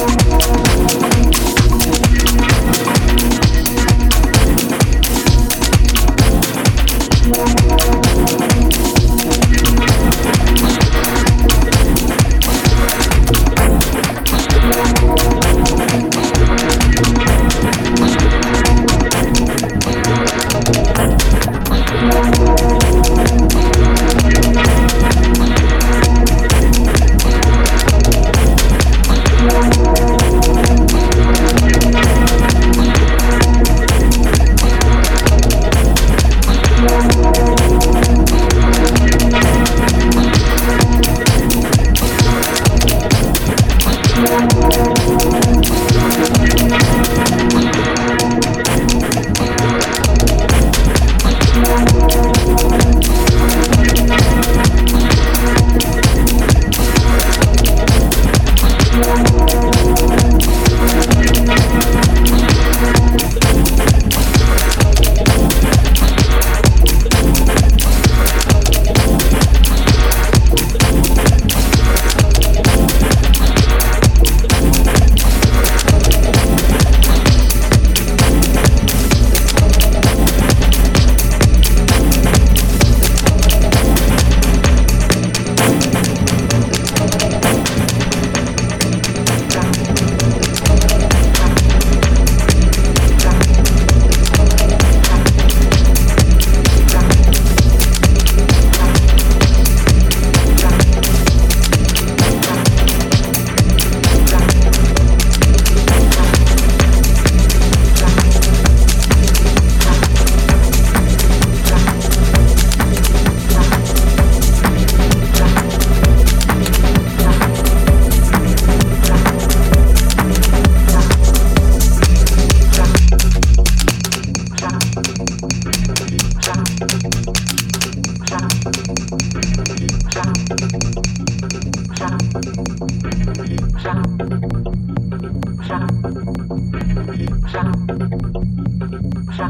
more. Shut